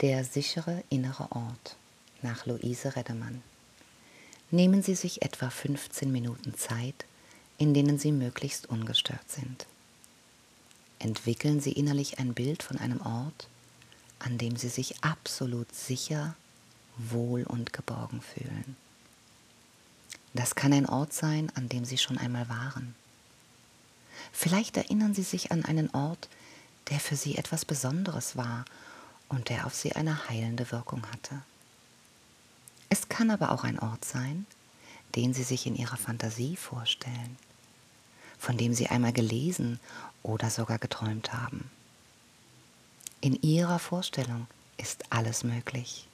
Der sichere innere Ort nach Luise Reddemann. Nehmen Sie sich etwa 15 Minuten Zeit, in denen Sie möglichst ungestört sind. Entwickeln Sie innerlich ein Bild von einem Ort, an dem Sie sich absolut sicher, wohl und geborgen fühlen. Das kann ein Ort sein, an dem Sie schon einmal waren. Vielleicht erinnern Sie sich an einen Ort, der für Sie etwas Besonderes war und der auf Sie eine heilende Wirkung hatte. Es kann aber auch ein Ort sein, den Sie sich in Ihrer Fantasie vorstellen, von dem Sie einmal gelesen oder sogar geträumt haben. In Ihrer Vorstellung ist alles möglich.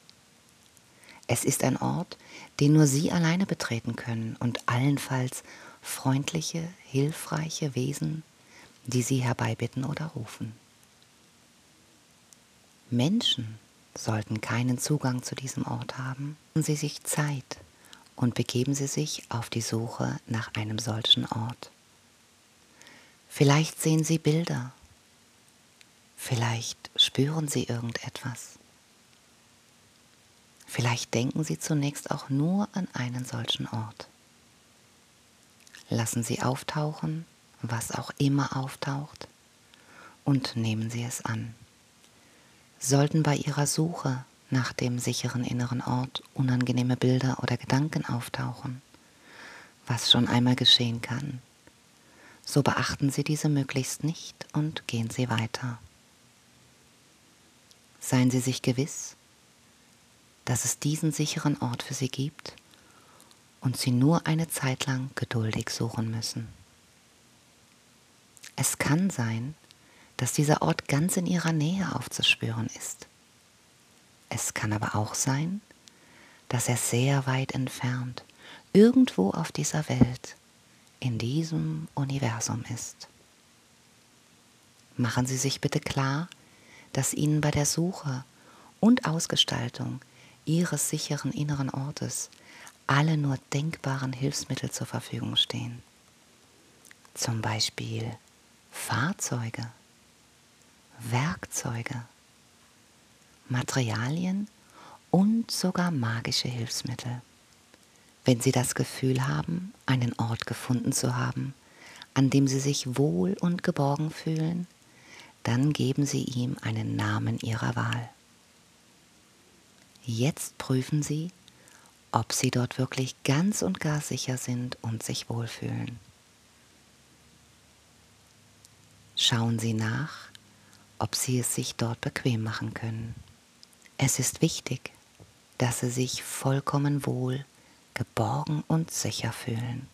Es ist ein Ort, den nur Sie alleine betreten können und allenfalls freundliche, hilfreiche Wesen, die Sie herbeibitten oder rufen. Menschen sollten keinen Zugang zu diesem Ort haben. Nehmen Sie sich Zeit und begeben Sie sich auf die Suche nach einem solchen Ort. Vielleicht sehen Sie Bilder, vielleicht spüren Sie irgendetwas. Vielleicht denken Sie zunächst auch nur an einen solchen Ort. Lassen Sie auftauchen, was auch immer auftaucht, und nehmen Sie es an. Sollten bei Ihrer Suche nach dem sicheren inneren Ort unangenehme Bilder oder Gedanken auftauchen, was schon einmal geschehen kann, so beachten Sie diese möglichst nicht und gehen Sie weiter. Seien Sie sich gewiss, dass es diesen sicheren Ort für sie gibt und sie nur eine Zeit lang geduldig suchen müssen. Es kann sein, dass dieser Ort ganz in ihrer Nähe aufzuspüren ist. Es kann aber auch sein, dass er sehr weit entfernt, irgendwo auf dieser Welt, in diesem Universum ist. Machen Sie sich bitte klar, dass Ihnen bei der Suche und Ausgestaltung ihres sicheren inneren Ortes alle nur denkbaren Hilfsmittel zur Verfügung stehen. Zum Beispiel Fahrzeuge, Werkzeuge, Materialien und sogar magische Hilfsmittel. Wenn Sie das Gefühl haben, einen Ort gefunden zu haben, an dem Sie sich wohl und geborgen fühlen, dann geben Sie ihm einen Namen Ihrer Wahl. Jetzt prüfen Sie, ob Sie dort wirklich ganz und gar sicher sind und sich wohlfühlen. Schauen Sie nach, ob Sie es sich dort bequem machen können. Es ist wichtig, dass Sie sich vollkommen wohl, geborgen und sicher fühlen.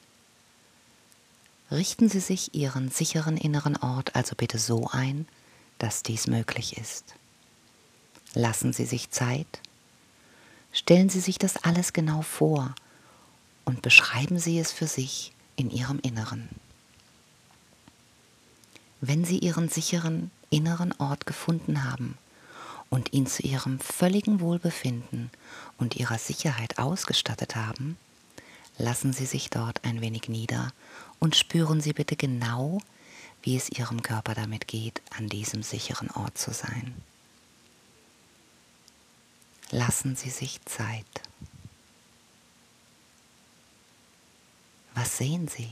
Richten Sie sich Ihren sicheren inneren Ort also bitte so ein, dass dies möglich ist. Lassen Sie sich Zeit Stellen Sie sich das alles genau vor und beschreiben Sie es für sich in Ihrem Inneren. Wenn Sie Ihren sicheren inneren Ort gefunden haben und ihn zu Ihrem völligen Wohlbefinden und Ihrer Sicherheit ausgestattet haben, lassen Sie sich dort ein wenig nieder und spüren Sie bitte genau, wie es Ihrem Körper damit geht, an diesem sicheren Ort zu sein. Lassen Sie sich Zeit. Was sehen Sie?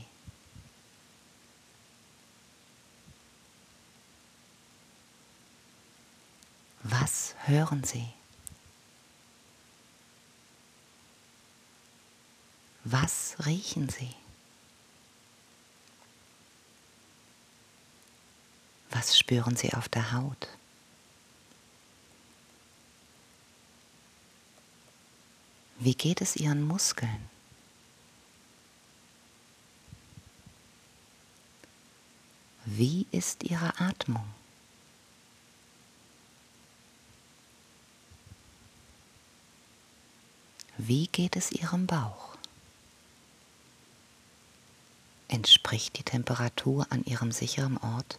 Was hören Sie? Was riechen Sie? Was spüren Sie auf der Haut? Wie geht es Ihren Muskeln? Wie ist Ihre Atmung? Wie geht es Ihrem Bauch? Entspricht die Temperatur an Ihrem sicheren Ort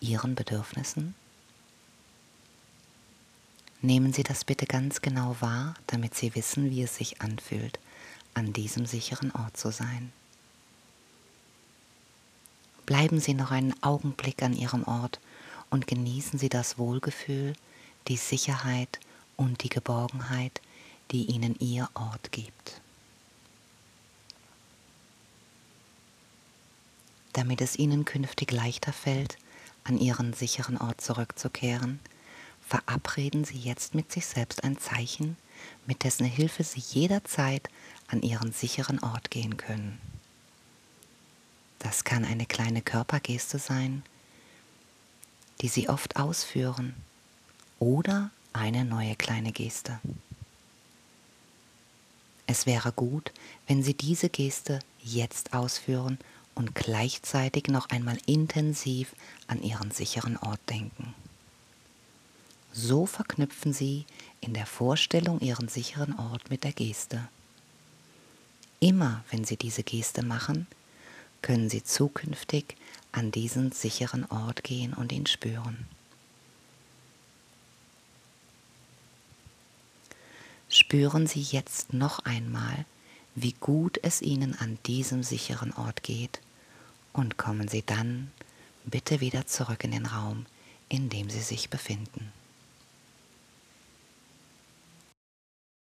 Ihren Bedürfnissen? Nehmen Sie das bitte ganz genau wahr, damit Sie wissen, wie es sich anfühlt, an diesem sicheren Ort zu sein. Bleiben Sie noch einen Augenblick an Ihrem Ort und genießen Sie das Wohlgefühl, die Sicherheit und die Geborgenheit, die ihnen ihr Ort gibt. Damit es ihnen künftig leichter fällt, an ihren sicheren Ort zurückzukehren, verabreden sie jetzt mit sich selbst ein Zeichen, mit dessen Hilfe sie jederzeit an ihren sicheren Ort gehen können. Das kann eine kleine Körpergeste sein, die sie oft ausführen, oder eine neue kleine Geste. Es wäre gut, wenn Sie diese Geste jetzt ausführen und gleichzeitig noch einmal intensiv an Ihren sicheren Ort denken. So verknüpfen Sie in der Vorstellung Ihren sicheren Ort mit der Geste. Immer wenn Sie diese Geste machen, können Sie zukünftig an diesen sicheren Ort gehen und ihn spüren. Spüren Sie jetzt noch einmal, wie gut es Ihnen an diesem sicheren Ort geht und kommen Sie dann bitte wieder zurück in den Raum, in dem Sie sich befinden.